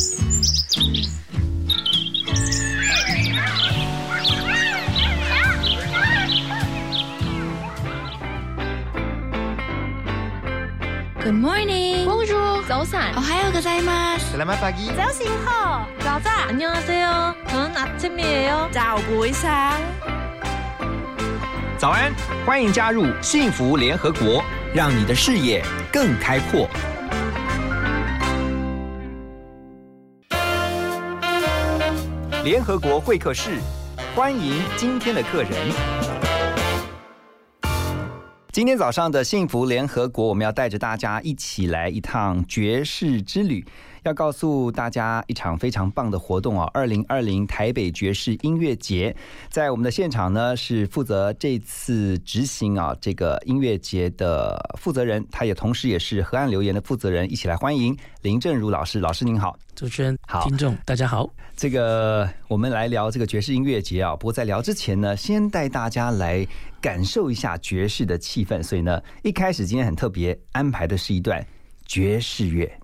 Good morning. Bonjour. 早安。 오하요 고자이마스. Selamat pagi. 早醒好。早安。 안녕하세요. 저는 아침이에요. 早不一상早安，欢迎加入幸福联合国，让你的视野更开阔。 联合国会客室，欢迎今天的客人。今天早上的幸福联合国，我们要带着大家一起来一趟爵士之旅。要告诉大家一场非常棒的活动啊！二零二零台北爵士音乐节，在我们的现场呢，是负责这次执行啊这个音乐节的负责人，他也同时也是河岸留言的负责人，一起来欢迎林正如老师。老师您好，主持人好，听众大家好。这个我们来聊这个爵士音乐节啊。不过在聊之前呢，先带大家来感受一下爵士的气氛。所以呢，一开始今天很特别，安排的是一段爵士乐。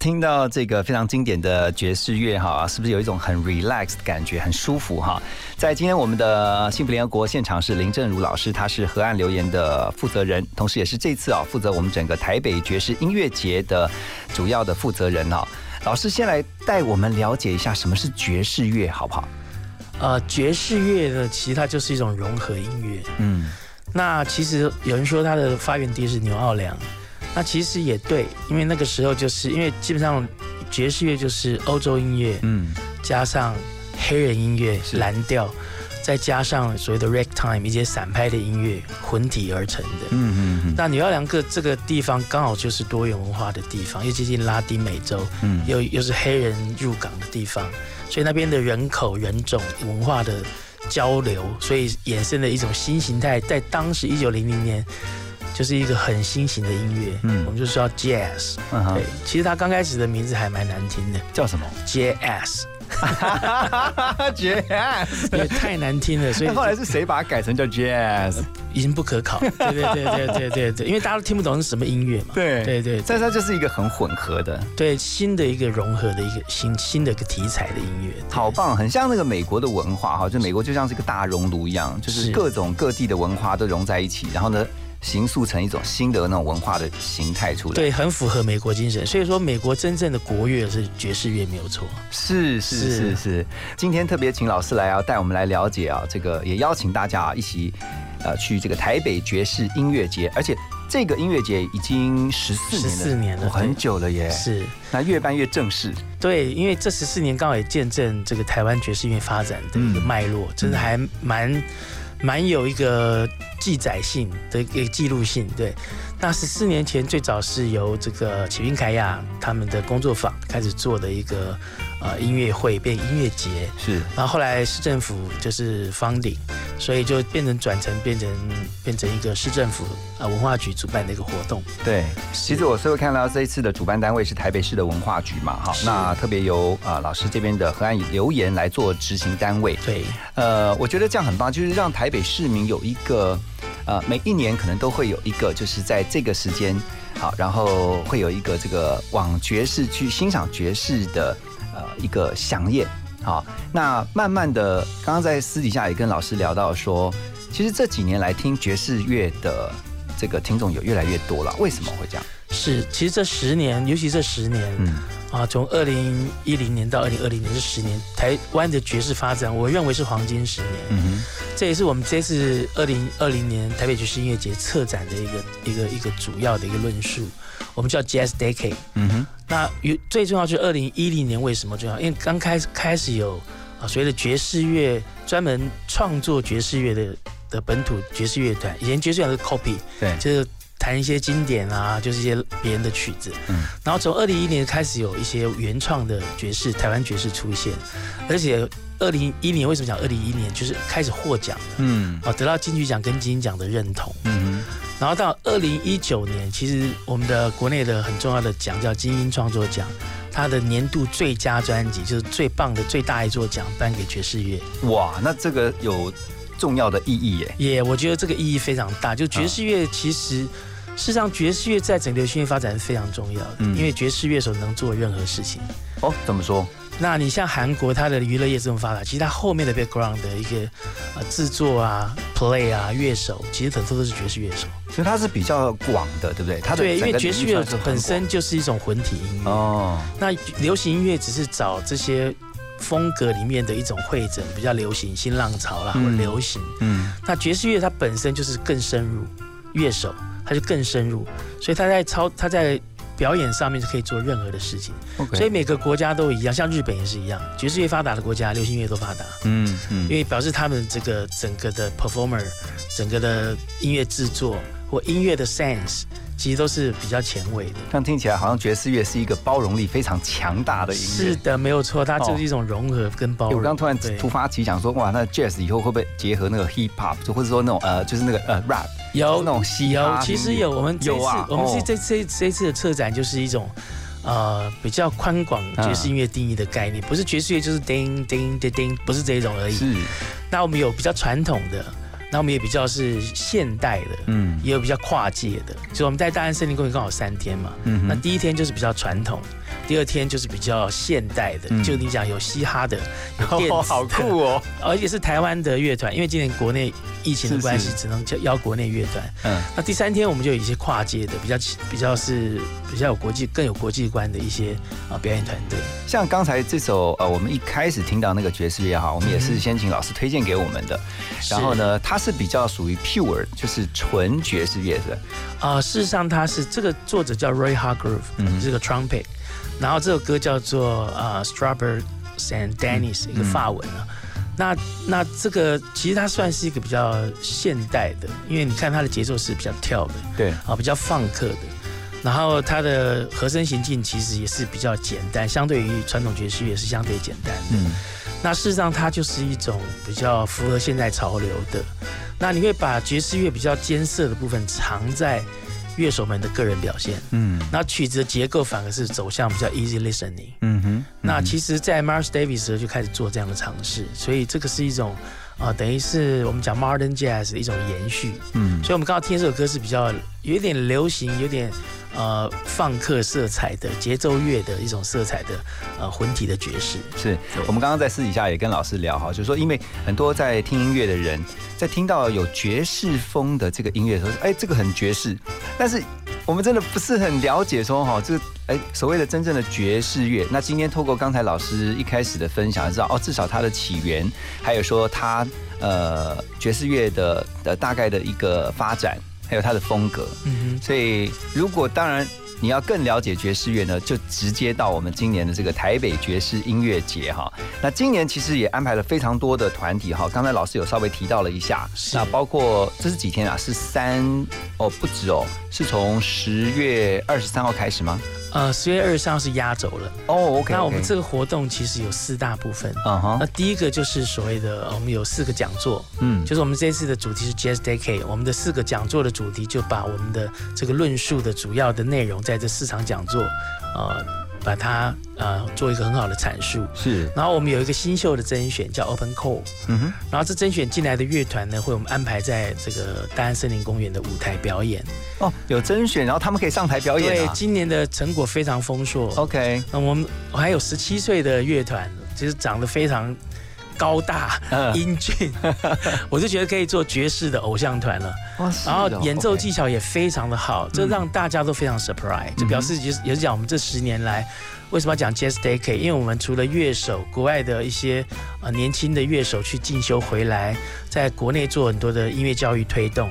听到这个非常经典的爵士乐哈，是不是有一种很 relax 的感觉，很舒服哈？在今天我们的幸福联合国现场是林正如老师，他是河岸留言的负责人，同时也是这次啊负责我们整个台北爵士音乐节的主要的负责人哈。老师先来带我们了解一下什么是爵士乐，好不好？呃，爵士乐呢，其实它就是一种融合音乐。嗯，那其实有人说它的发源地是牛奥良。那其实也对，因为那个时候就是因为基本上爵士乐就是欧洲音乐，嗯，加上黑人音乐蓝调，再加上所谓的 ragtime 一些散拍的音乐混体而成的。嗯嗯嗯。那纽奥良个这个地方刚好就是多元文化的地方，又接近拉丁美洲，嗯，又又是黑人入港的地方，所以那边的人口人种文化的交流，所以衍生的一种新形态，在当时一九零零年。就是一个很新型的音乐，嗯，我们就说 jazz，对，其实它刚开始的名字还蛮难听的，叫什么？jazz，jazz，也 太难听了，所以后来是谁把它改成叫 jazz？已经不可考，对对对对对对对，因为大家都听不懂是什么音乐嘛，对对对，但是它就是一个很混合的，对，新的一个融合的一个新新的一个题材的音乐，好棒，很像那个美国的文化哈，就美国就像是一个大熔炉一样，就是各种各地的文化都融在一起，然后呢。形塑成一种新的那种文化的形态出来，对，很符合美国精神。所以说，美国真正的国乐是爵士乐，没有错。是是是是。今天特别请老师来啊，带我们来了解啊，这个也邀请大家啊一起呃去这个台北爵士音乐节，而且这个音乐节已经十四年了，十四年了，很久了耶。是，那越办越正式。对，因为这十四年刚好也见证这个台湾爵士乐发展的一个脉络，真的还蛮。蛮有一个记载性的一个记录性，对。那十四年前最早是由这个启明凯亚他们的工作坊开始做的一个呃音乐会变音乐节，是。然后后来市政府就是方鼎，所以就变成转成变成变成一个市政府啊文化局主办的一个活动。对，其实我所有看到这一次的主办单位是台北市的文化局嘛，哈，那特别由啊老师这边的河岸留言来做执行单位。对，呃，我觉得这样很棒，就是让台北市民有一个。呃，每一年可能都会有一个，就是在这个时间，好，然后会有一个这个往爵士去欣赏爵士的呃一个响宴，好，那慢慢的，刚刚在私底下也跟老师聊到说，其实这几年来听爵士乐的这个听众有越来越多了，为什么会这样？是，其实这十年，尤其这十年，嗯，啊，从二零一零年到二零二零年这十年，台湾的爵士发展，我认为是黄金十年。嗯哼，这也是我们这次二零二零年台北爵士音乐节策展的一个一个一个主要的一个论述，我们叫 Jazz Decade。嗯哼，那有最重要就是二零一零年为什么重要？因为刚开始开始有啊所谓的爵士乐专门创作爵士乐的的本土爵士乐团，以前爵士乐是 copy，对，就是。弹一些经典啊，就是一些别人的曲子。嗯，然后从二零一一年开始有一些原创的爵士，台湾爵士出现，而且二零一年为什么讲二零一一年就是开始获奖了？嗯，哦，得到金曲奖跟金鹰奖的认同。嗯，然后到二零一九年，其实我们的国内的很重要的奖叫金鹰创作奖，它的年度最佳专辑就是最棒的最大一座奖颁给爵士乐。哇，那这个有重要的意义耶？也，我觉得这个意义非常大。就爵士乐其实。事实上，爵士乐在整个流行乐发展是非常重要的，因为爵士乐手能做任何事情。哦，怎么说？那你像韩国，它的娱乐业这么发达，其实它后面的 background 的一个呃制作啊、play 啊、乐手，其实很多都是爵士乐手。所以它是比较广的，对不对？它对，因为爵士乐本身就是一种混体音乐。哦。那流行音乐只是找这些风格里面的一种汇整，比较流行新浪潮啦，或流行。嗯。那爵士乐它本身就是更深入，乐手。它就更深入，所以他在操他在表演上面是可以做任何的事情。所以每个国家都一样，像日本也是一样，爵士乐发达的国家，流行乐都发达。嗯嗯，因为表示他们这个整个的 performer，整个的音乐制作或音乐的 sense，其实都是比较前卫的。这样听起来好像爵士乐是一个包容力非常强大的音乐。是的，没有错，它就是一种融合跟包容。我刚突然突发奇想说，哇，那 jazz 以后会不会结合那个 hip hop，就或者说那种呃，就是那个呃 rap？有那种嘻有，其实有。我们这次我们是这这这次的策展就是一种呃比较宽广爵士音乐定义的概念，不是爵士乐就是叮叮叮叮，不是这种而已。是。那我们有比较传统的那我们也比较是现代的，嗯，也有比较跨界的。所以我们在大安森林公园刚好三天嘛，嗯，那第一天就是比较传统。第二天就是比较现代的，就你讲有嘻哈的，有电子，好酷哦！而且是台湾的乐团，因为今年国内疫情的关系，只能邀国内乐团。嗯，那第三天我们就有一些跨界的，比较比较是比较有国际、更有国际观的一些啊表演团队。像刚才这首呃，我们一开始听到那个爵士乐哈，我们也是先请老师推荐给我们的。然后呢，它是比较属于 pure，就是纯爵士乐的。啊，事实上它是这个作者叫 Roy Hargrove，嗯，是个 trumpet。然后这首歌叫做呃 Strawberry and Dennis，一个法文啊。那那这个其实它算是一个比较现代的，因为你看它的节奏是比较跳的，对啊，比较放克的。然后它的和声行进其实也是比较简单，相对于传统爵士乐是相对简单的。嗯，那事实上它就是一种比较符合现代潮流的。那你会把爵士乐比较艰涩的部分藏在。乐手们的个人表现，嗯，那曲子的结构反而是走向比较 easy listening，嗯哼，那其实，在 Miles Davis 时候就开始做这样的尝试，所以这个是一种啊，等于是我们讲 modern jazz 的一种延续，嗯，所以我们刚刚听这首歌是比较有点流行，有点。呃，放克色彩的节奏乐的一种色彩的呃魂体的爵士，是我们刚刚在私底下也跟老师聊哈，就是说，因为很多在听音乐的人，在听到有爵士风的这个音乐的时候，哎，这个很爵士，但是我们真的不是很了解说哈，这个哎所谓的真正的爵士乐。那今天透过刚才老师一开始的分享，知道哦，至少它的起源，还有说它呃爵士乐的的大概的一个发展。还有他的风格，嗯哼，所以如果当然你要更了解爵士乐呢，就直接到我们今年的这个台北爵士音乐节哈。那今年其实也安排了非常多的团体哈。刚才老师有稍微提到了一下，那包括这是几天啊？是三哦，不止哦，是从十月二十三号开始吗？呃，十月二十三号是压轴了哦。OK，那我们这个活动其实有四大部分。嗯哼，那第一个就是所谓的我们有四个讲座，嗯，就是我们这次的主题是 Jazz Decade，我们的四个讲座的主题就把我们的这个论述的主要的内容在这四场讲座，呃。把它呃做一个很好的阐述，是。然后我们有一个新秀的甄选叫 Open Call，嗯哼。然后这甄选进来的乐团呢，会我们安排在这个大安森林公园的舞台表演。哦，有甄选，然后他们可以上台表演。对，今年的成果非常丰硕。OK，那我们还有十七岁的乐团，其实长得非常。高大英俊，我就觉得可以做爵士的偶像团了。然后演奏技巧也非常的好，这让大家都非常 surprise，就表示也是也是讲我们这十年来为什么要讲 Jazz Decade？因为我们除了乐手，国外的一些呃年轻的乐手去进修回来，在国内做很多的音乐教育推动，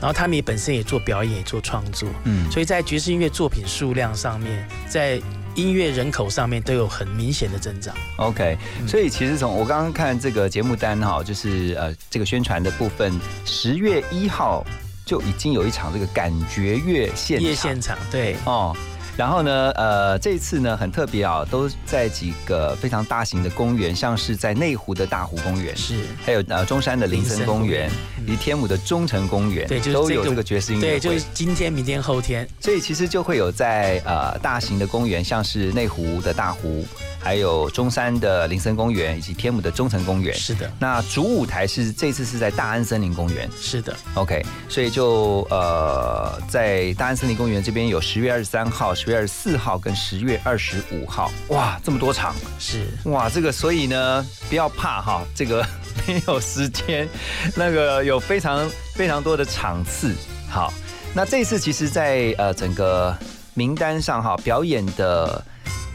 然后他们也本身也做表演，也做创作，嗯，所以在爵士音乐作品数量上面，在音乐人口上面都有很明显的增长。OK，所以其实从我刚刚看这个节目单哈，就是呃这个宣传的部分，十月一号就已经有一场这个感觉乐现夜现场，对哦。然后呢，呃，这一次呢很特别啊，都在几个非常大型的公园，像是在内湖的大湖公园，是，还有呃中山的林森公园，以及天母的中城公园，对，都有这个爵士音乐对，就是今天、明天、后天，所以其实就会有在呃大型的公园，像是内湖的大湖。还有中山的林森公园以及天母的中城公园，是的。那主舞台是这次是在大安森林公园，是的。OK，所以就呃在大安森林公园这边有十月二十三号、十月二十四号跟十月二十五号，哇，这么多场，是哇，这个所以呢不要怕哈，这个 没有时间，那个有非常非常多的场次。好，那这次其实，在呃整个名单上哈表演的。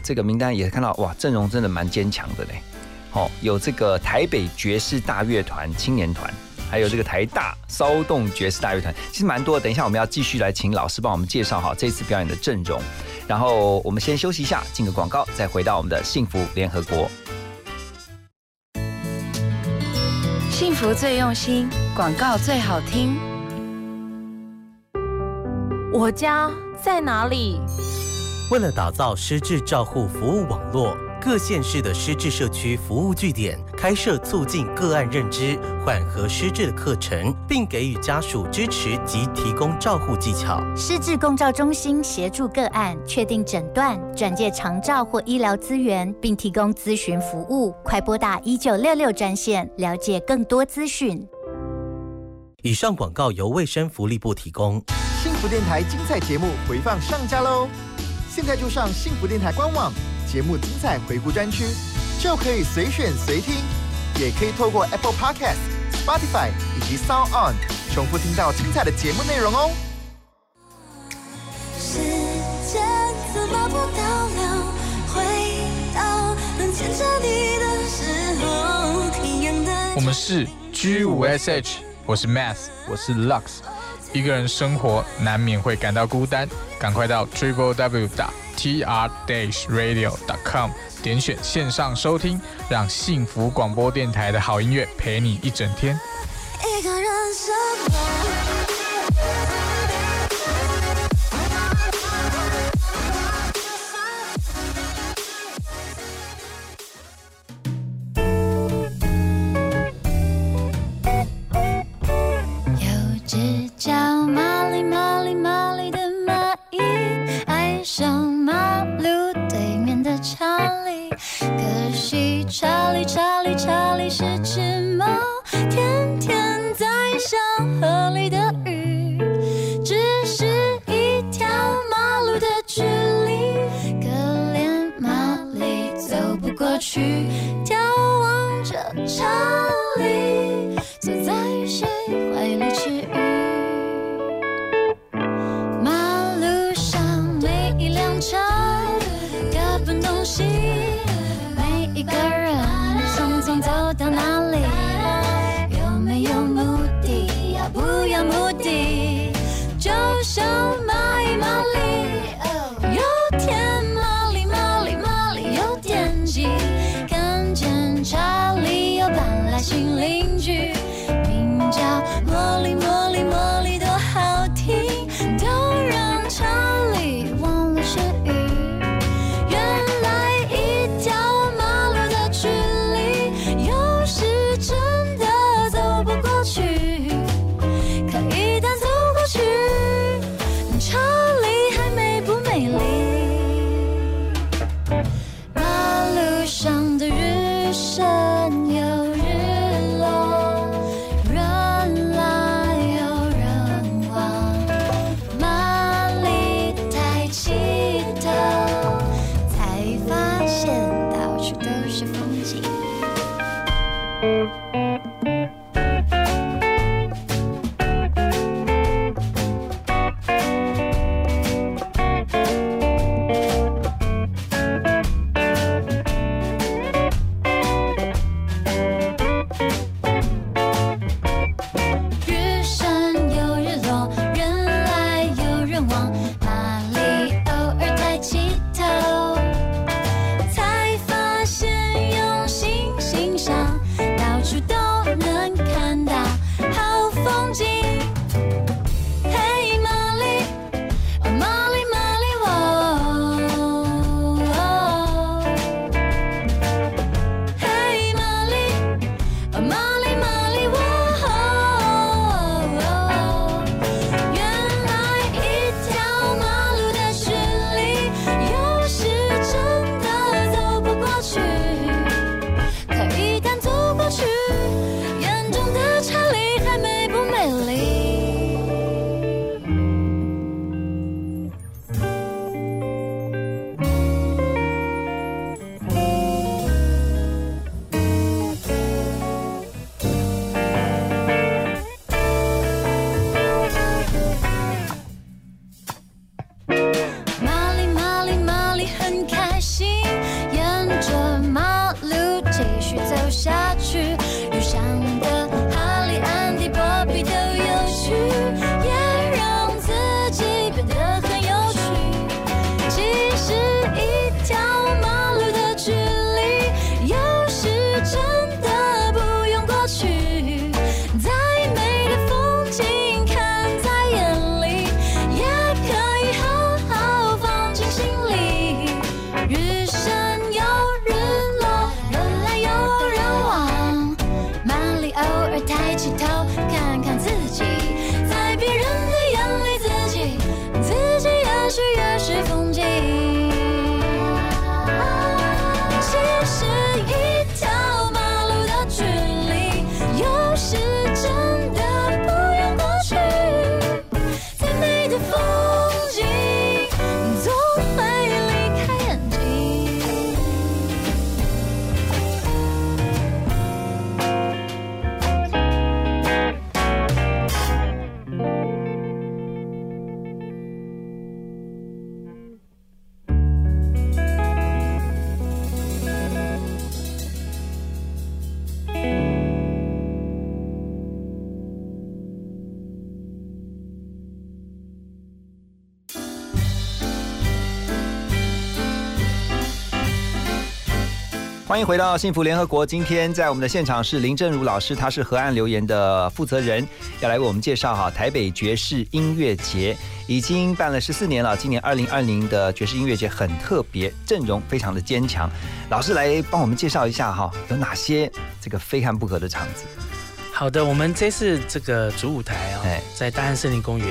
这个名单也看到哇，阵容真的蛮坚强的嘞。哦，有这个台北爵士大乐团青年团，还有这个台大骚动爵士大乐团，其实蛮多。等一下我们要继续来请老师帮我们介绍好这次表演的阵容。然后我们先休息一下，进个广告，再回到我们的幸福联合国。幸福最用心，广告最好听。我家在哪里？为了打造失智照护服务网络，各县市的失智社区服务据点开设促进个案认知、缓和失智的课程，并给予家属支持及提供照护技巧。失智共照中心协助个案确定诊断、转介长照或医疗资源，并提供咨询服务。快拨打一九六六专线了解更多资讯。以上广告由卫生福利部提供。幸福电台精彩节目回放上架喽！现在就上幸福电台官网节目精彩回顾专区，就可以随选随听，也可以透过 Apple Podcast、Spotify 以及 Sound On 重复听到精彩的节目内容哦。时间怎么不倒流，回到能牵着你的时候，我们是 G 五 SH，我是 Math，我是 Lux。一个人生活难免会感到孤单，赶快到 triple w 打 t r dash radio dot com 点选线上收听，让幸福广播电台的好音乐陪你一整天。一个人生活。深迎回到幸福联合国。今天在我们的现场是林正如老师，他是河岸留言的负责人，要来为我们介绍哈台北爵士音乐节，已经办了十四年了。今年二零二零的爵士音乐节很特别，阵容非常的坚强。老师来帮我们介绍一下哈，有哪些这个非看不可的场子？好的，我们这次这个主舞台啊，在大安森林公园，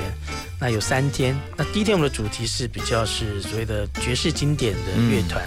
那有三天。那第一天我们的主题是比较是所谓的爵士经典的乐团。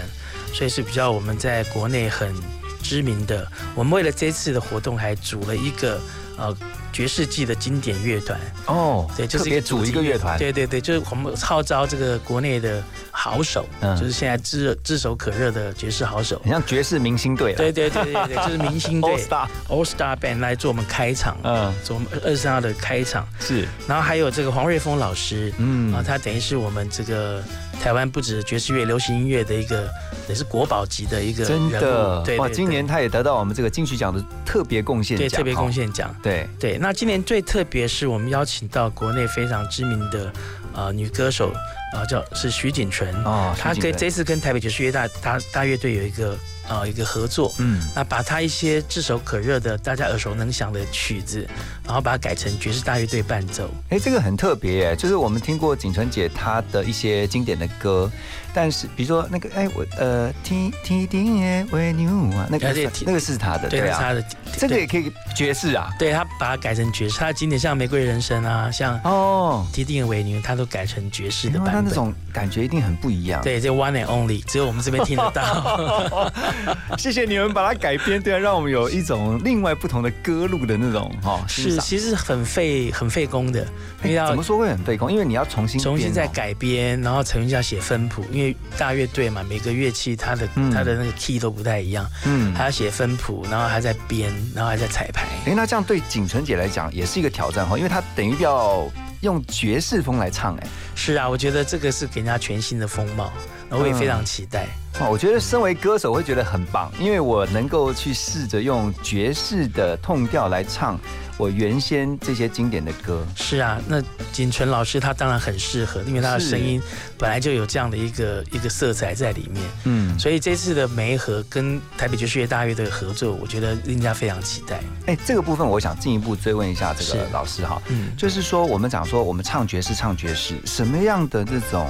所以是比较我们在国内很知名的。我们为了这次的活动，还组了一个呃爵士季的经典乐团。哦，对，就是别组一个乐团，对对对，就是我们号召这个国内的好手，嗯。就是现在炙炙手可热的爵士好手，你像爵士明星队，对对对对对，就是明星队。All Star All Star Band 来做我们开场，嗯，做我们二十三号的开场。是，然后还有这个黄瑞峰老师，嗯。啊，他等于是我们这个。台湾不止爵士乐、流行音乐的一个，也是国宝级的一个真的。哇！今年他也得到我们这个金曲奖的特别贡献奖，对特别贡献奖，对对。那今年最特别是我们邀请到国内非常知名的呃女歌手啊，叫是徐锦纯哦，她跟这次跟台北爵士乐大大大乐队有一个。呃，一个合作，嗯，那把他一些炙手可热的、大家耳熟能详的曲子，然后把它改成爵士大乐队伴奏。哎，这个很特别，就是我们听过景纯姐她的一些经典的歌。但是，比如说那个，哎，我呃，听听听耶，为牛啊，那个那个是他的，对啊，他的，这个也可以爵士啊，对他把它改成爵士，他的经典像《玫瑰人生》啊，像哦，听听为牛，他都改成爵士的版本，他那种感觉一定很不一样。对，这 One and Only 只有我们这边听得到。谢谢你们把它改编，对啊，让我们有一种另外不同的歌路的那种哈。是，其实很费很费工的，因为怎么说会很费工？因为你要重新重新再改编，然后重新要写分谱，因为。大乐队嘛，每个乐器它的它的那个 key 都不太一样，嗯，还要写分谱，然后还在编，然后还在彩排。哎，那这样对景纯姐来讲也是一个挑战哈，因为她等于要用爵士风来唱，哎，是啊，我觉得这个是给人家全新的风貌，那我也非常期待。哦，我觉得身为歌手会觉得很棒，因为我能够去试着用爵士的痛调来唱。我原先这些经典的歌。是啊，那景纯老师他当然很适合，因为他的声音本来就有这样的一个一个色彩在里面，嗯，所以这次的梅和跟台北爵士乐大乐的合作，我觉得令人家非常期待。哎，这个部分我想进一步追问一下这个老师哈，嗯，就是说我们讲说我们唱爵士唱爵士，什么样的这种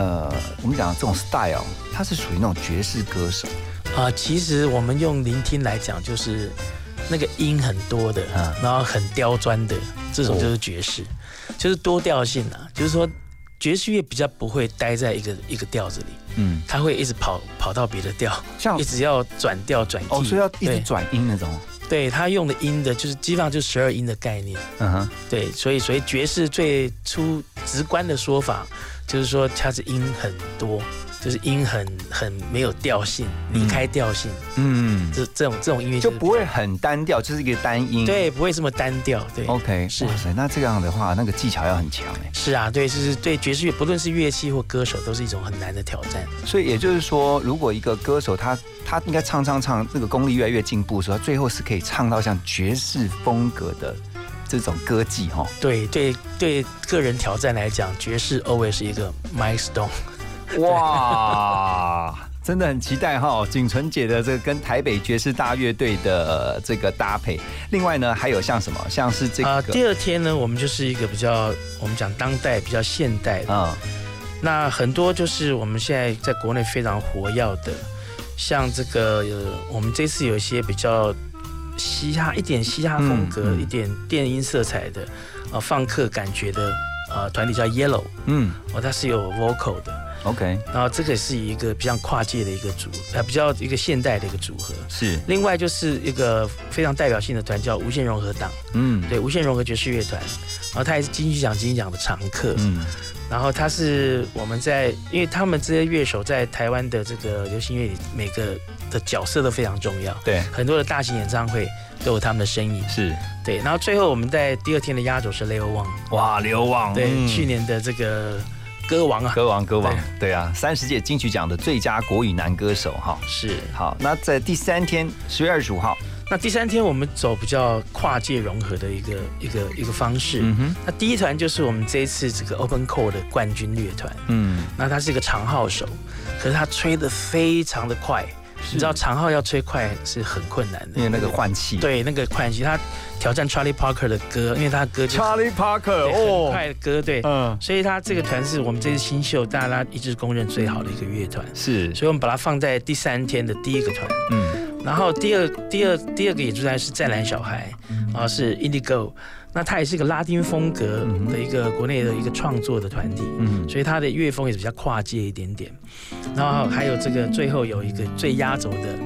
呃，我们讲这种 style，它是属于那种爵士歌手啊？其实我们用聆听来讲，就是。那个音很多的，然后很刁钻的，这种就是爵士，就是多调性啊。就是说，爵士乐比较不会待在一个一个调子里，嗯，它会一直跑跑到别的调，像一直要转调转哦，所以要一直转音那种。对，他用的音的就是基本上就十二音的概念，嗯哼，对，所以所以爵士最初直观的说法就是说它是音很多。就是音很很没有调性，离开调性，嗯，这这种这种音乐就不会很单调，就是一个单音，对，不会这么单调，对，OK，是，哇塞，那这样的话，那个技巧要很强哎，是啊，对，就是对爵士乐，不论是乐器或歌手，都是一种很难的挑战。所以也就是说，如果一个歌手他他应该唱唱唱，那个功力越来越进步的时候，最后是可以唱到像爵士风格的这种歌技哈。对对对，个人挑战来讲，爵士 always 是一个 milestone。哇，真的很期待哈，景纯姐的这个跟台北爵士大乐队的这个搭配。另外呢，还有像什么，像是这个。第二天呢，我们就是一个比较，我们讲当代比较现代的。那很多就是我们现在在国内非常活跃的，像这个，我们这次有一些比较嘻哈一点嘻哈风格，一点电音色彩的，呃，放克感觉的，呃，团体叫 Yellow。嗯，哦，它是有 vocal 的。OK，然后这个是一个比较跨界的一个组，呃，比较一个现代的一个组合。是，另外就是一个非常代表性的团叫无限融合党，嗯，对，无限融合爵士乐团，然后他也是金曲奖金曲奖的常客，嗯，然后他是我们在，因为他们这些乐手在台湾的这个流行乐里，每个的角色都非常重要，对，很多的大型演唱会都有他们的身影，是。对，然后最后我们在第二天的压轴是刘旺，哇，刘旺，对，去年的这个。歌王啊，歌王，歌王，对啊，三十届金曲奖的最佳国语男歌手哈，是。好。那在第三天，十月二十五号，那第三天我们走比较跨界融合的一个一个一个方式。嗯哼，那第一团就是我们这一次这个 Open Call 的冠军乐团。嗯，那他是一个长号手，可是他吹的非常的快，你知道长号要吹快是很困难的，因为那个换气。对，那个换气，他挑战 Charlie Parker 的歌，因为他歌 Charlie Parker 哦，快的歌，对，嗯，所以他这个团是我们这次新秀大家一致公认最好的一个乐团，是，所以我们把它放在第三天的第一个团，嗯，然后第二第二第二个演出团是湛蓝小孩，然后，是 Indigo。那它也是一个拉丁风格的一个国内的一个创作的团体，嗯，所以它的乐风也是比较跨界一点点。然后还有这个最后有一个最压轴的，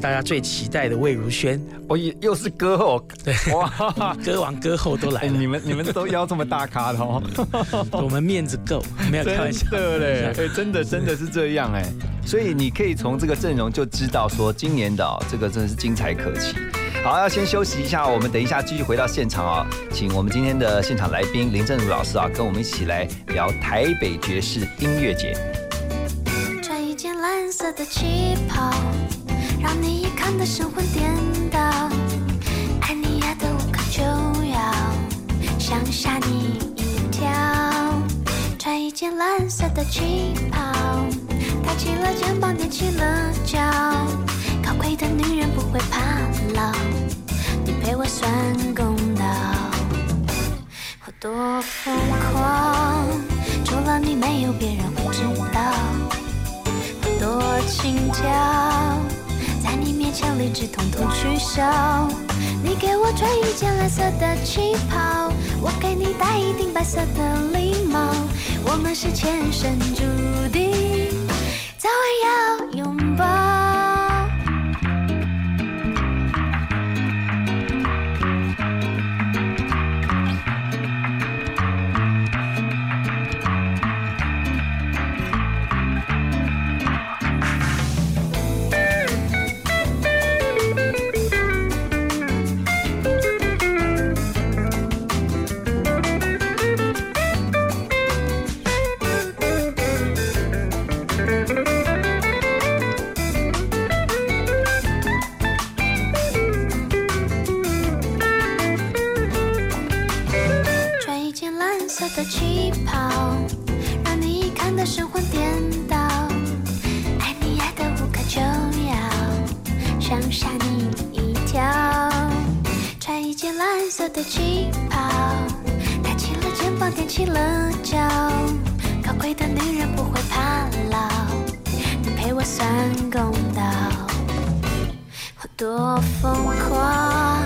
大家最期待的魏如萱，哦，又是歌后，对，哇，歌王歌后都来了。你们你们都邀这么大咖的哦，我们面子够，没有开玩笑。嘞，哎，真的真的是这样哎，所以你可以从这个阵容就知道说，今年的这个真的是精彩可期。好，要先休息一下，我们等一下继续回到现场啊，请我们今天的现场来宾林正如老师啊，跟我们一起来聊台北爵士音乐节。穿一件蓝色的旗袍，让你看得神魂颠倒，爱你爱得无可救药，想吓你一跳。穿一件蓝色的旗袍，抬起了肩膀，踮起了脚。高贵的女人不会怕老，你陪我算公道。我多疯狂，除了你没有别人会知道。我多轻佻，在你面前理智统统取消。你给我穿一件蓝色的旗袍，我给你戴一顶白色的礼帽。我们是前生注定，早晚要色的旗袍，抬起了肩膀，踮起了脚。高贵的女人不会怕老，你陪我算公道。我多疯狂，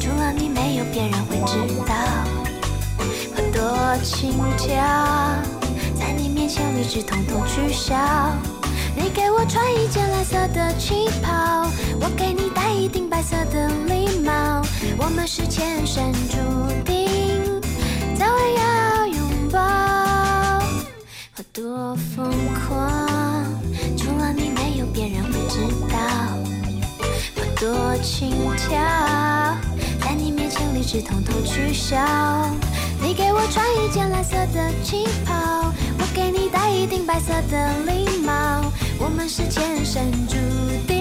除了你没有别人会知道。我多轻佻，在你面前理智统统取消。你给我穿一件蓝色的旗袍，我给你戴一顶白色的礼帽。我们是前生注定，早晚要拥抱。我多疯狂，除了你没有别人会知道。我多轻佻，在你面前理智统统取消。你给我穿一件蓝色的旗袍，我给你戴一顶白色的礼帽。我们是前生注定，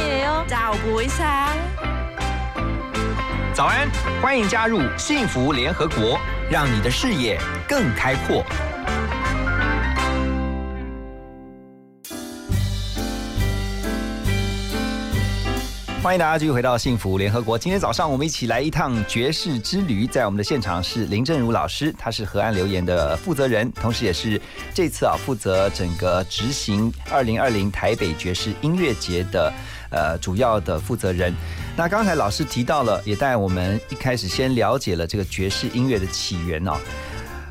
嘢哦。早背，早安，欢迎加入幸福联合国，让你的视野更开阔。欢迎大家继续回到幸福联合国。今天早上我们一起来一趟爵士之旅，在我们的现场是林振如老师，他是河岸留言的负责人，同时也是这次啊负责整个执行二零二零台北爵士音乐节的。呃主要的负责人。那刚才老师提到了，也带我们一开始先了解了这个爵士音乐的起源哦。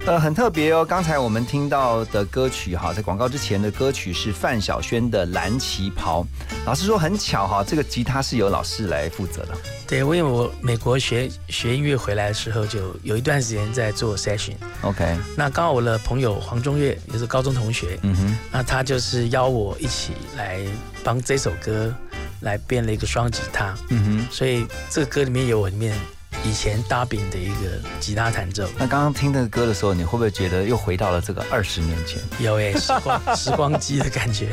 呃，很特别哦。刚才我们听到的歌曲哈，在广告之前的歌曲是范晓萱的《蓝旗袍》。老师说很巧哈，这个吉他是由老师来负责的。对，因为我美国学学音乐回来的时候，就有一段时间在做 session。OK。那刚好我的朋友黄中岳也是高中同学，嗯哼，那他就是邀我一起来帮这首歌来编了一个双吉他。嗯哼。所以这个歌里面有我里面。以前大饼的一个吉他弹奏。那刚刚听那个歌的时候，你会不会觉得又回到了这个二十年前？有诶，时光 时光机的感觉。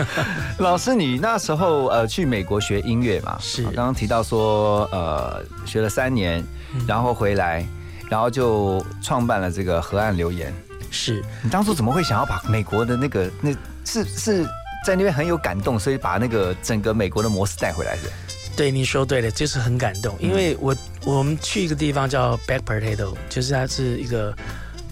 老师，你那时候呃去美国学音乐嘛？是。刚刚提到说呃学了三年，然后回来，然后就创办了这个河岸留言。是你当初怎么会想要把美国的那个那是是在那边很有感动，所以把那个整个美国的模式带回来是？对，你说对了，就是很感动，因为我我们去一个地方叫 Back Potato，就是它是一个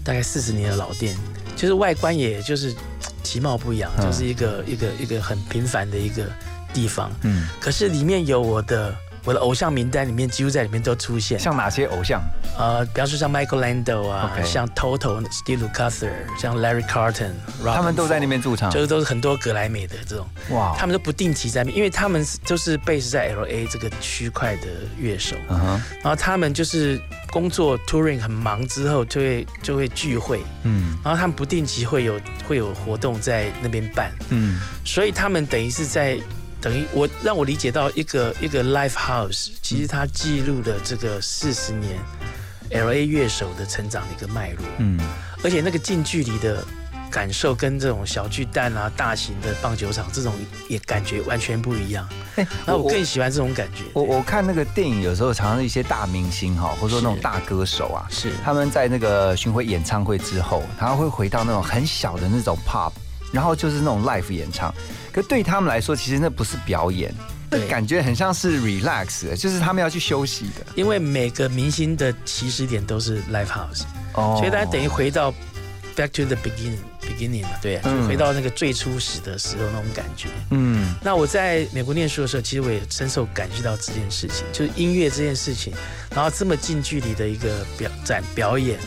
大概四十年的老店，就是外观也就是其貌不扬，就是一个一个一个很平凡的一个地方，嗯，可是里面有我的。我的偶像名单里面几乎在里面都出现，像哪些偶像？呃，比方说像 Michael Lando 啊，像 Toto、Steve Lukather，像 Larry Carlton，他们都在那边驻场，就是都是很多格莱美的这种。哇，他们都不定期在那边，因为他们都是 base 在 LA 这个区块的乐手。嗯哼，然后他们就是工作 touring 很忙之后，就会就会聚会。嗯，然后他们不定期会有会有活动在那边办。嗯，所以他们等于是在。等于我让我理解到一个一个 live house，其实它记录了这个四十年 L A 乐手的成长的一个脉络。嗯，而且那个近距离的感受跟这种小巨蛋啊、大型的棒球场这种也感觉完全不一样。哎，那我更喜欢这种感觉。我我看那个电影有时候常常一些大明星哈，或者说那种大歌手啊，是他们在那个巡回演唱会之后，他会回到那种很小的那种 pop，然后就是那种 live 演唱。可对他们来说，其实那不是表演，那感觉很像是 relax，就是他们要去休息的。因为每个明星的起始点都是 live house，所以大家等于回到 back to the beginning，beginning 嘛，对，就回到那个最初始的时候那种感觉。嗯，那我在美国念书的时候，其实我也深受感觉到这件事情，就是音乐这件事情，然后这么近距离的一个表展表演，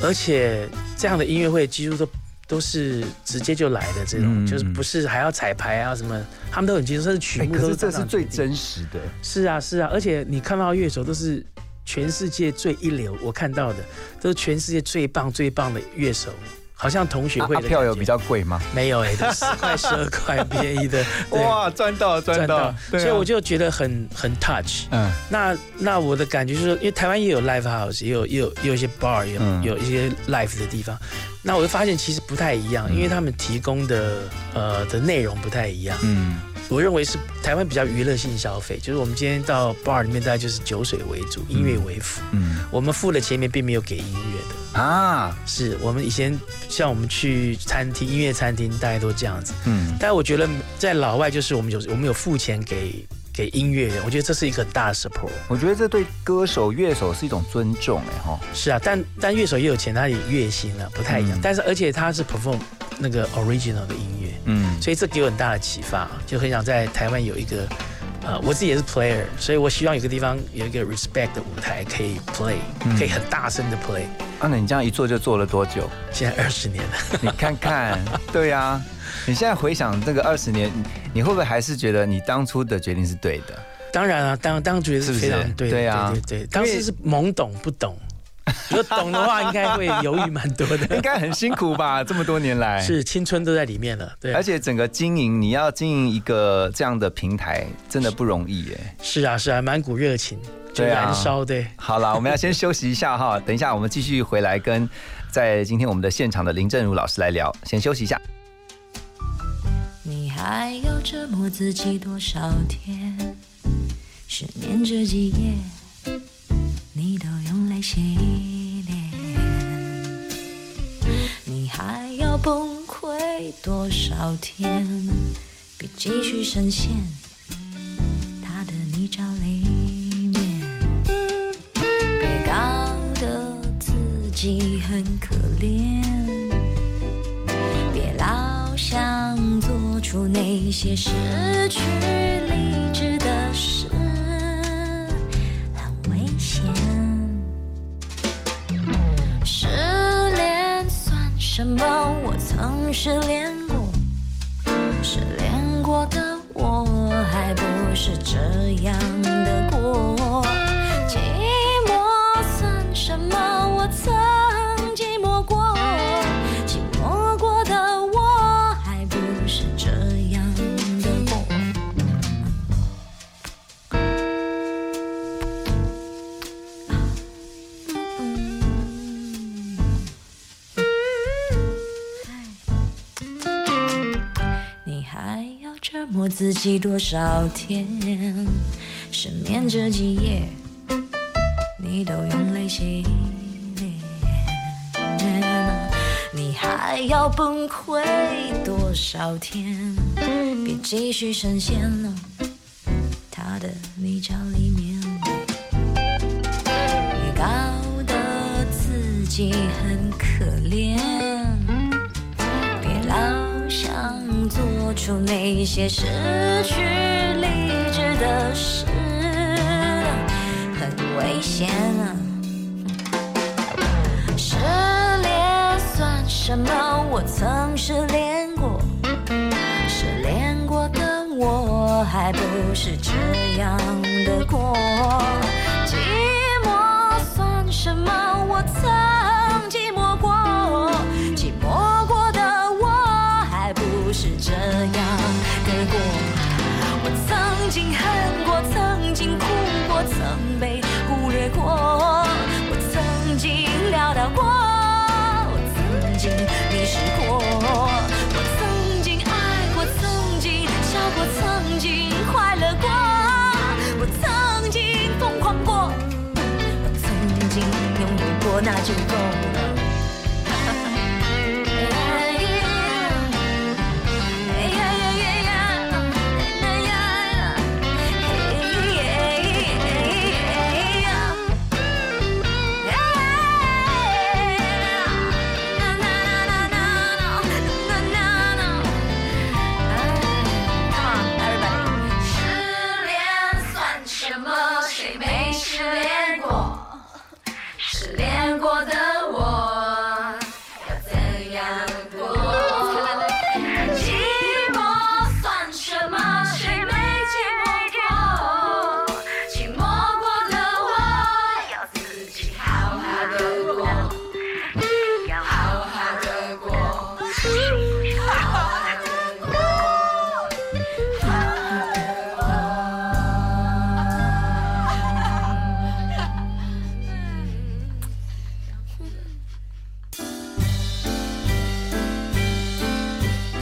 而且这样的音乐会几乎都。都是直接就来的这种，就是不是还要彩排啊什么，他们都很清楚，这是曲目都是这是最真实的。是啊是啊，而且你看到乐手都是全世界最一流，我看到的都是全世界最棒最棒的乐手。好像同学会的票有比较贵吗？没有哎，十块 十二块便宜的。哇，赚到赚到！所以我就觉得很很 touch。嗯，那那我的感觉就是，因为台湾也有 live house，也有也有也有一些 bar，有有一些 live 的地方。那我就发现其实不太一样，因为他们提供的呃的内容不太一样。嗯。我认为是台湾比较娱乐性消费，就是我们今天到 bar 里面，大概就是酒水为主，音乐为辅。嗯，我们付了钱面并没有给音乐的啊。是我们以前像我们去餐厅，音乐餐厅，大概都这样子。嗯，但我觉得在老外就是我们有我们有付钱给给音乐人，我觉得这是一个很大的 support。我觉得这对歌手乐手是一种尊重，哎哈。是啊，但但乐手也有钱，他也月薪啊，不太一样。但是而且他是 perform 那个 original 的音乐。嗯，所以这给我很大的启发，就很想在台湾有一个，呃，我自己也是 player，所以我希望有个地方有一个 respect 的舞台可以 play，可以很大声的 play。啊，那你这样一做就做了多久？现在二十年了。你看看，对呀，你现在回想这个二十年，你会不会还是觉得你当初的决定是对的？当然啊，当当觉得是非常对，对啊，对对对，当时是懵懂不懂。如果懂的话，应该会犹豫蛮多的。应该很辛苦吧？这么多年来，是青春都在里面了。对，而且整个经营，你要经营一个这样的平台，真的不容易耶。是啊，是啊，蛮股热情，对燃烧对。好了，我们要先休息一下哈，等一下我们继续回来跟在今天我们的现场的林正如老师来聊。先休息一下。你还要折磨自己多少天？失眠这几夜，你都用来洗脸。你。还要崩溃多少天，别继续深陷己很可怜，别老想做出那些失去。理智的事很危险。失恋算什么？我曾失恋磨自己多少天？失眠这几夜，你都用泪洗脸。你还要崩溃多少天？别继续深陷了他的泥沼里面。你搞得自己很出那些失去理智的事，很危险啊！失恋算什么？我曾失恋过，失恋过的我还不是这样的过。寂寞算什么？我曾样的过。我曾经恨过，曾经哭过，曾被忽略过，我曾经潦倒过，我曾经迷失过，我曾经爱过，曾经笑过，曾经快乐过，我曾经疯狂过，我曾经拥有过，那就够了。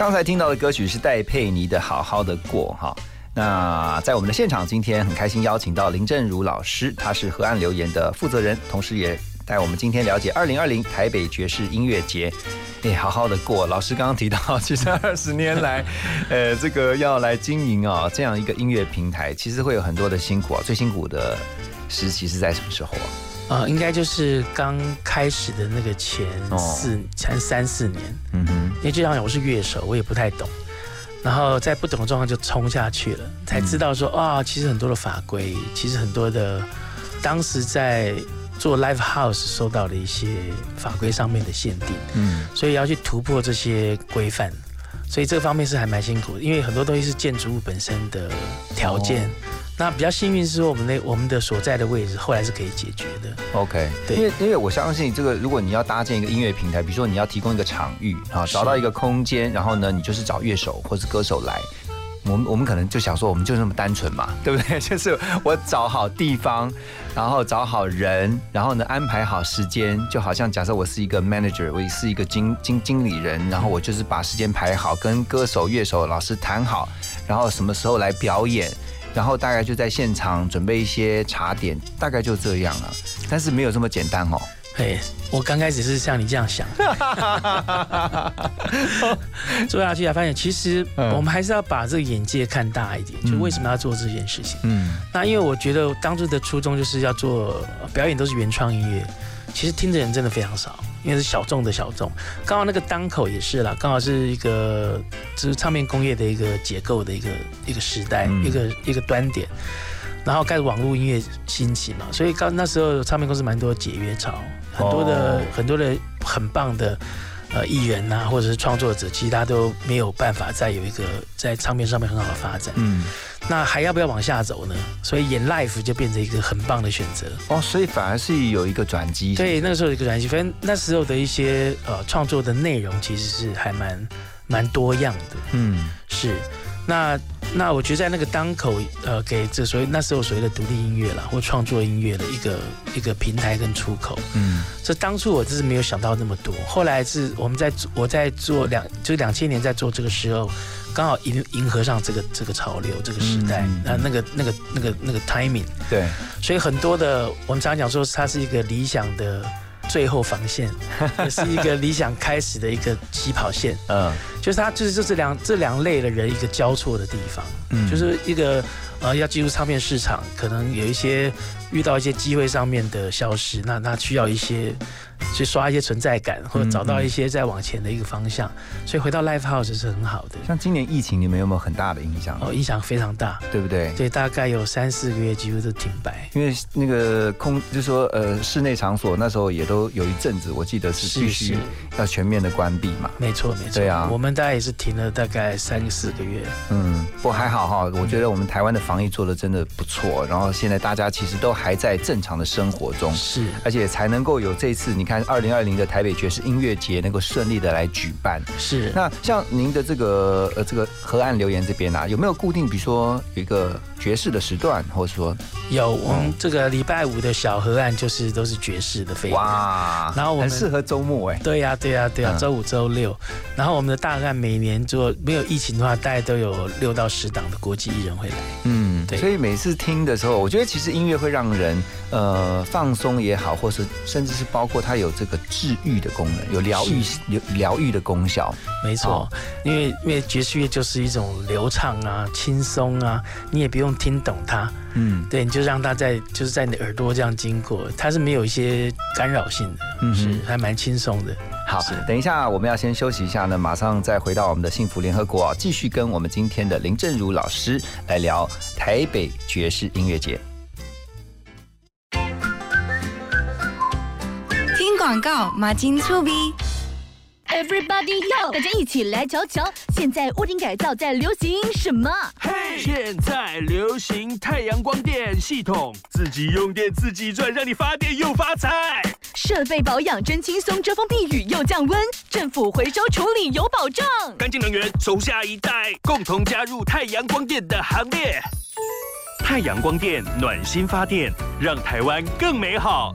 刚才听到的歌曲是戴佩妮的《好好的过》哈。那在我们的现场，今天很开心邀请到林正如老师，他是河岸留言的负责人，同时也带我们今天了解二零二零台北爵士音乐节。哎，好好的过。老师刚刚提到，其实二十年来，呃，这个要来经营啊这样一个音乐平台，其实会有很多的辛苦啊。最辛苦的时期是在什么时候啊？呃，应该就是刚开始的那个前四、前三四年，嗯哼，因为就像我是乐手，我也不太懂，然后在不懂的状况就冲下去了，才知道说啊，其实很多的法规，其实很多的当时在做 live house 受到的一些法规上面的限定，嗯，所以要去突破这些规范，所以这方面是还蛮辛苦的，因为很多东西是建筑物本身的条件。那比较幸运是说，我们那我们的所在的位置后来是可以解决的。OK，对因为因为我相信这个，如果你要搭建一个音乐平台，比如说你要提供一个场域啊，找到一个空间，然后呢，你就是找乐手或是歌手来。我们我们可能就想说，我们就那么单纯嘛，对不对？就是我找好地方，然后找好人，然后呢安排好时间，就好像假设我是一个 manager，我是一个经经经理人，然后我就是把时间排好，跟歌手、乐手、老师谈好，然后什么时候来表演，然后大概就在现场准备一些茶点，大概就这样了。但是没有这么简单哦。嘿，我刚开始是像你这样想，做下去才发现，其实我们还是要把这个眼界看大一点，就为什么要做这件事情。嗯，那因为我觉得当初的初衷就是要做表演都是原创音乐，其实听的人真的非常少。因为是小众的小众。刚好那个当口也是啦，刚好是一个就是唱片工业的一个结构的一个一个时代，一个一个端点。然后开始网络音乐兴起嘛，所以刚那时候唱片公司蛮多解约潮，很多的很多的很棒的呃艺人呐，或者是创作者，其实他都没有办法再有一个在唱片上面很好的发展。嗯，那还要不要往下走呢？所以演 life 就变成一个很棒的选择。哦，所以反而是有一个转机。对，那个时候有一个转机，反正那时候的一些呃创作的内容其实是还蛮蛮多样的。嗯，是那。那我觉得在那个当口，呃，给这所谓那时候所谓的独立音乐啦，或创作音乐的一个一个平台跟出口，嗯，这当初我真是没有想到那么多。后来是我们在我在做两，就两千年在做这个时候，刚好迎迎合上这个这个潮流，这个时代，那那个那个那个那个 timing，对，所以很多的我们常常讲说，它是一个理想的。最后防线 也是一个理想开始的一个起跑线，嗯，就是他就是就是两这两类的人一个交错的地方，嗯，就是一个呃要进入唱片市场，可能有一些遇到一些机会上面的消失，那那需要一些。去刷一些存在感，或者找到一些再往前的一个方向，所以回到 Live House 是很好的。像今年疫情，你们有没有很大的影响？哦，影响非常大，对不对？对，大概有三四个月几乎都停摆。因为那个空，就是说呃，室内场所那时候也都有一阵子，我记得是必须要全面的关闭嘛。没错，没错。对啊，我们大概也是停了大概三四个月。嗯，不过还好哈？我觉得我们台湾的防疫做的真的不错。然后现在大家其实都还在正常的生活中，是，而且才能够有这次你看二零二零的。台北爵士音乐节能够顺利的来举办，是。那像您的这个呃这个河岸留言这边啊，有没有固定，比如说有一个爵士的时段，或者说？有我们这个礼拜五的小河岸就是都是爵士的飞哇，然后我们很适合周末哎，对呀对呀对呀，周五周六，然后我们的大河岸每年做没有疫情的话，大概都有六到十档的国际艺人会来，嗯，对，所以每次听的时候，我觉得其实音乐会让人呃放松也好，或是甚至是包括它有这个治。愈的功能有疗愈疗疗愈的功效，没错，因为因为爵士乐就是一种流畅啊、轻松啊，你也不用听懂它，嗯，对，你就让它在就是在你耳朵这样经过，它是没有一些干扰性的，嗯，是还蛮轻松的。好，等一下我们要先休息一下呢，马上再回到我们的幸福联合国啊，继续跟我们今天的林正如老师来聊台北爵士音乐节。广告马金粗逼，Everybody yo，大家一起来瞧瞧，现在屋顶改造在流行什么？嘿，现在流行太阳光电系统，自己用电自己赚，让你发电又发财。设备保养真轻松，遮风避雨又降温，政府回收处理有保障。干净能源，守下一代，共同加入太阳光电的行列。太阳光电暖心发电，让台湾更美好。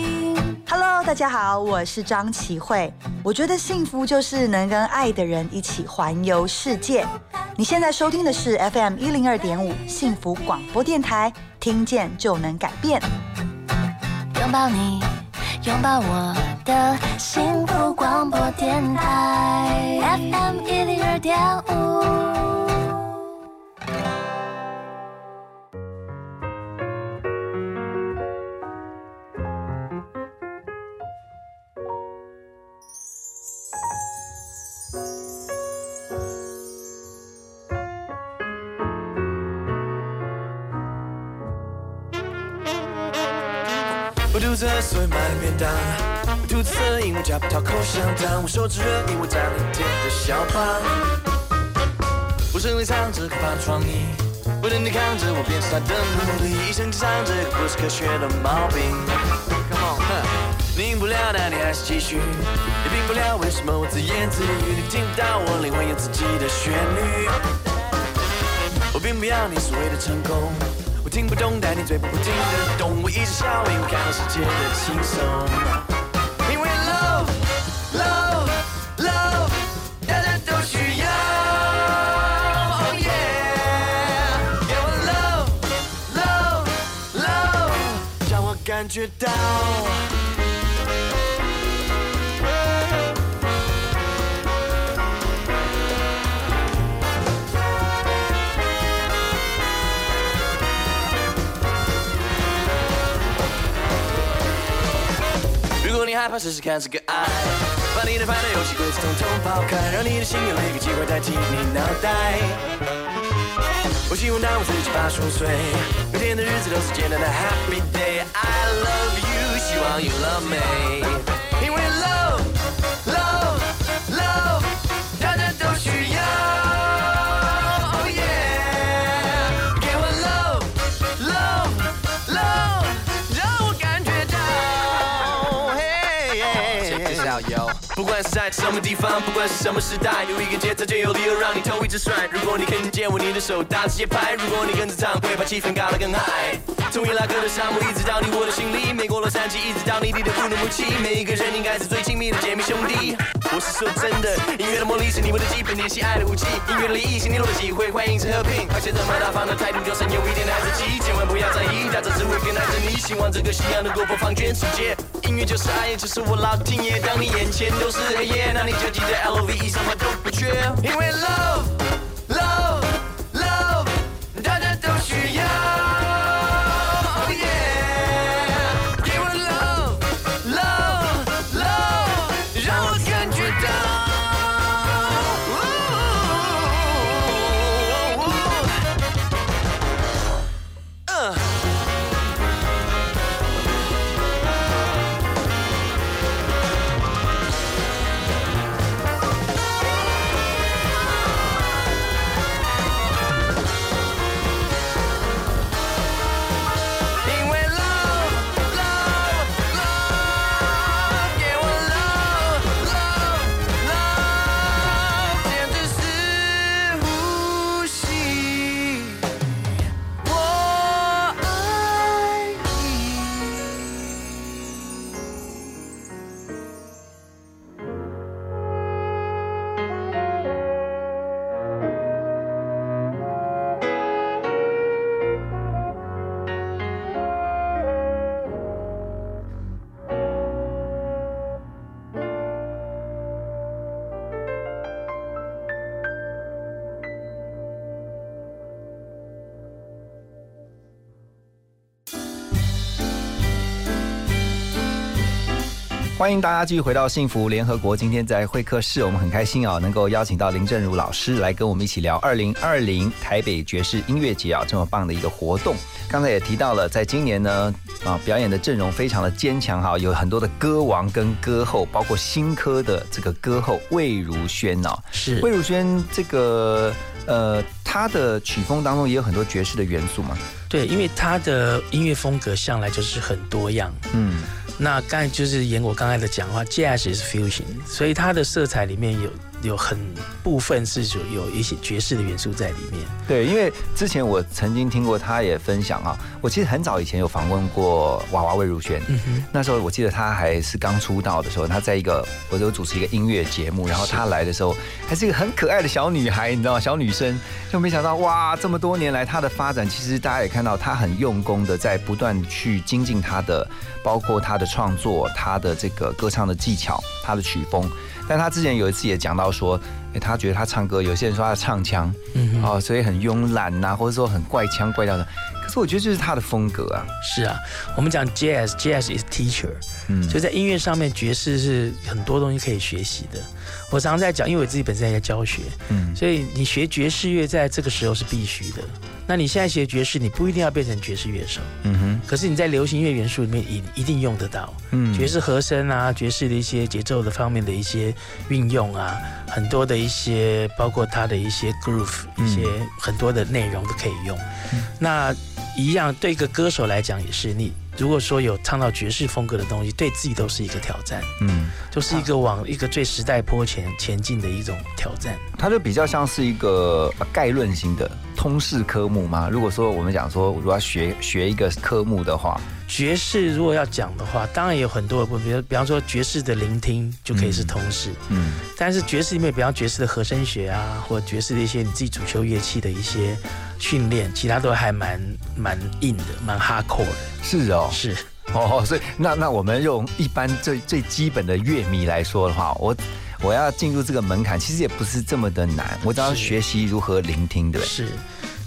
Hello，大家好，我是张启慧。我觉得幸福就是能跟爱的人一起环游世界。你现在收听的是 FM 一零二点五幸福广播电台，听见就能改变。拥抱你，拥抱我的幸福广播电台 FM 一零二点五。肚子饿，所以买便当。我肚子饿，因为夹不到口香糖。我手指热，因为沾了一天的小胖。我心里藏着可怕的创意，不停地看着我变傻的努力。一生只唱这个不是科学的毛病。Come on，你赢不了，但你还是继续。你赢不了，为什么我自言自语？你听不到我灵魂有自己的旋律。我并不要你所谓的成功。听不懂但你嘴巴不停的动我一直笑因为看到世界的轻松。因为 love love love 大家都需要。Oh yeah 给我 love love love 让我感觉到害怕，试试看这个爱，把你的烦恼、游戏规则统统抛开，让你的心有一个机会代替你脑袋。我希望当我自己八十五岁，每天的日子都是简单的 Happy Day。I love you，希望 you love me，因为 love love love，yo。不管是在什么地方，不管是什么时代，有一个节奏就有理由让你头一直甩。如果你看见我，你的手搭着节拍；如果你跟着唱，会把气氛搞得更嗨。从伊拉克的沙漠一直到你我的心里，美国洛杉矶一直到你你的乌鲁木齐，每一个人应该是最亲密的姐妹兄弟。我是说真的，音乐的魔力是你我的基本联系爱的武器。音乐的利益是你我的机会，欢迎是和平。而且这么大方的态度，就算有一点孩子气，千万不要在意，大家只会更爱着你。希望这个夕阳能够播放全世界。音乐就是爱，就是我老天爷。当你眼前都是黑夜，那你就记得 L O V E 什么都不缺，因为 love 欢迎大家继续回到幸福联合国。今天在会客室，我们很开心啊，能够邀请到林正如老师来跟我们一起聊二零二零台北爵士音乐节啊，这么棒的一个活动。刚才也提到了，在今年呢，啊，表演的阵容非常的坚强哈，有很多的歌王跟歌后，包括新科的这个歌后魏如萱哦。是魏如萱这个呃，她的曲风当中也有很多爵士的元素嘛。对，因为他的音乐风格向来就是很多样。嗯，那刚才就是演我刚才的讲话，Jazz 也是 fusion，所以它的色彩里面有有很部分是有有一些爵士的元素在里面。对，因为之前我曾经听过他也分享啊，我其实很早以前有访问过娃娃魏如萱，嗯哼，那时候我记得他还是刚出道的时候，他在一个我有主持一个音乐节目，然后他来的时候还是一个很可爱的小女孩，你知道吗？小女生，就没想到哇，这么多年来她的发展，其实大家也看到她很用功的在不断去精进她的，包括她的创作、她的这个歌唱的技巧、她的曲风。但他之前有一次也讲到说，哎，他觉得他唱歌，有些人说他唱腔，嗯哦，所以很慵懒呐、或者说很怪腔怪调的。可是我觉得这是他的风格啊。是啊，我们讲 jazz，jazz is teacher，嗯所以在音乐上面，爵士是很多东西可以学习的。我常常在讲，因为我自己本身也在教学，嗯所以你学爵士乐在这个时候是必须的。那你现在学爵士，你不一定要变成爵士乐手，嗯哼，可是你在流行乐元素里面一一定用得到。嗯。爵士和声啊，爵士的一些节奏的方面的一些运用啊，很多的一些，包括它的一些 groove，一些很多的内容都可以用。那一样对一个歌手来讲也是，你如果说有唱到爵士风格的东西，对自己都是一个挑战，嗯，就是一个往一个最时代坡前前进的一种挑战。它就比较像是一个呃概论型的通识科目吗。如果说我们讲说，如果要学学一个科目的话，爵士如果要讲的话，当然也有很多的部分，比如比方说爵士的聆听就可以是通识，嗯但是爵士里面，比方爵士的和声学啊，或爵士的一些你自己主修乐器的一些训练，其他都还蛮蛮硬的，蛮 hardcore 的。是哦，是哦，所以那那我们用一般最最基本的乐迷来说的话，我我要进入这个门槛，其实也不是这么的难，我只要学习如何聆听，对是，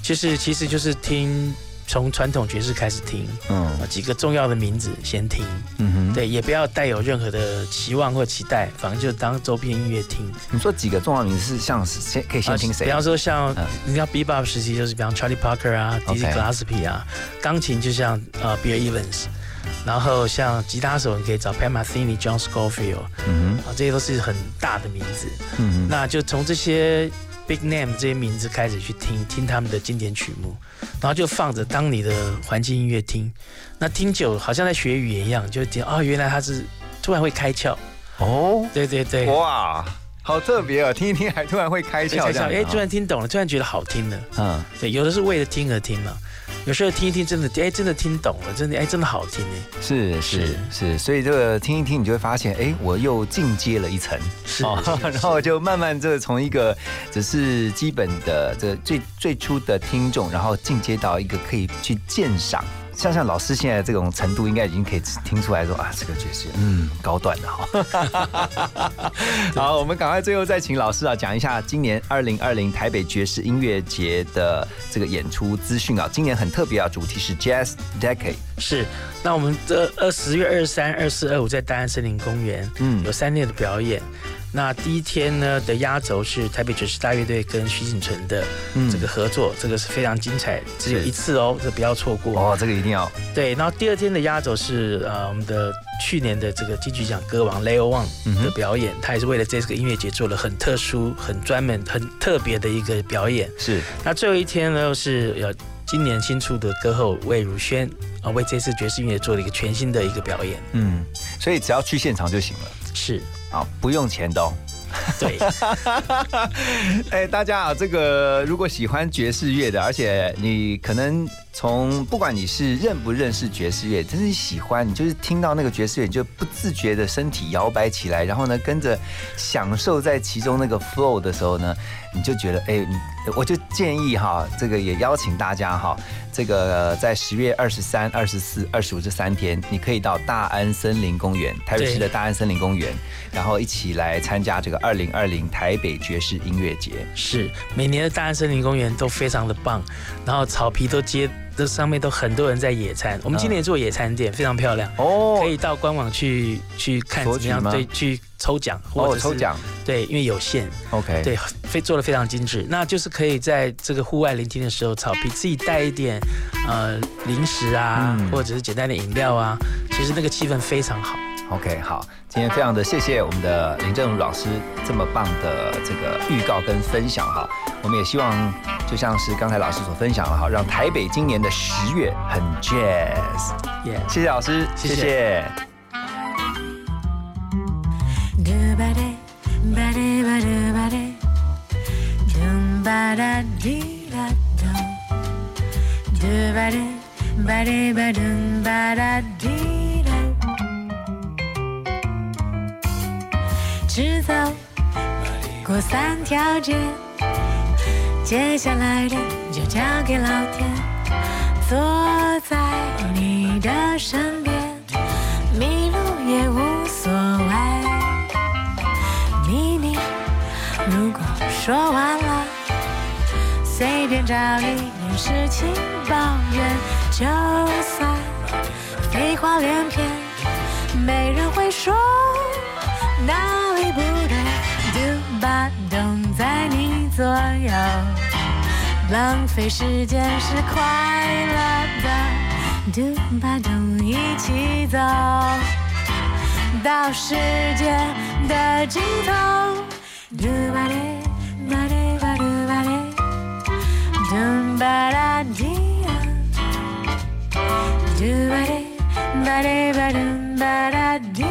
就是。其实就是听。从传统爵士开始听，嗯，几个重要的名字先听，嗯哼，对，也不要带有任何的期望或期待，反正就当周边音乐听。你说几个重要名字是像先可以先听谁？比方说像你要 Bebop 时期，就是比方 Charlie Parker 啊，Dizzy Gillespie 啊，钢琴就像呃 Bill Evans，然后像吉他手你可以找 Pat Metheny、John Scofield，嗯哼，啊，这些都是很大的名字，嗯哼，那就从这些。Big name 这些名字开始去听听他们的经典曲目，然后就放着当你的环境音乐听，那听久好像在学语言一样，就听哦，原来他是突然会开窍。哦，对对对，哇，好特别哦，听一听还突然会开窍，哎，突然听懂了，突然觉得好听了，嗯，对，有的是为了听而听嘛。有时候听一听，真的哎，真的听懂了，真的哎，真的好听哎。是是是，所以这个听一听，你就会发现，哎，我又进阶了一层，是，然后就慢慢这从一个只是基本的这最最初的听众，然后进阶到一个可以去鉴赏。像像老师现在这种程度，应该已经可以听出来说啊，这个爵士，嗯，高段的哈。好，我们赶快最后再请老师啊讲一下今年二零二零台北爵士音乐节的这个演出资讯啊。今年很特别啊，主题是 Jazz Decade。是，那我们这二十月二三、二四、二五在大安森林公园，嗯，有三天的表演。那第一天呢的压轴是台北爵士大乐队跟徐锦纯的这个合作，这个是非常精彩，只有一次哦，这不要错过哦，这个一定要。对，然后第二天的压轴是呃我们的去年的这个金曲奖歌王 Leo Wang 的表演，他也是为了这个音乐节做了很特殊、很专门、很特别的一个表演。是。那最后一天呢是有今年新出的歌后魏如萱啊，为这次爵士音乐做了一个全新的一个表演。嗯，所以只要去现场就行了。是。啊，不用钱的。对，哎，大家啊，这个如果喜欢爵士乐的，而且你可能从不管你是认不认识爵士乐，但是你喜欢，你就是听到那个爵士乐，你就不自觉的身体摇摆起来，然后呢，跟着享受在其中那个 flow 的时候呢，你就觉得，哎，我就建议哈，这个也邀请大家哈。这个在十月二十三、二十四、二十五这三天，你可以到大安森林公园，台北市的大安森林公园，然后一起来参加这个二零二零台北爵士音乐节。是，每年的大安森林公园都非常的棒，然后草皮都接。这上面都很多人在野餐，我们今年做野餐店，非常漂亮哦，可以到官网去去看怎么样，对，去抽奖或者抽奖，对，因为有限，OK，对，非做的非常精致，那就是可以在这个户外聆听的时候，草皮自己带一点呃零食啊，或者是简单的饮料啊，其实那个气氛非常好。OK，好，今天非常的谢谢我们的林正如老师这么棒的这个预告跟分享哈，我们也希望就像是刚才老师所分享的哈，让台北今年的十月很 Jazz，谢谢老师，谢谢。直走过三条街，接下来的就交给老天。坐在你的身边，迷路也无所谓。秘密如果说完了，随便找一点事情抱怨，就算废话连篇，没人会说。哪里不对。Do but don't. 左右，浪费时间是快乐的。嘟吧咚，一起走到世界的尽头。嘟吧滴，吧滴吧嘟吧滴，嘟吧哒滴呀，嘟吧滴，吧滴吧嘟吧哒滴。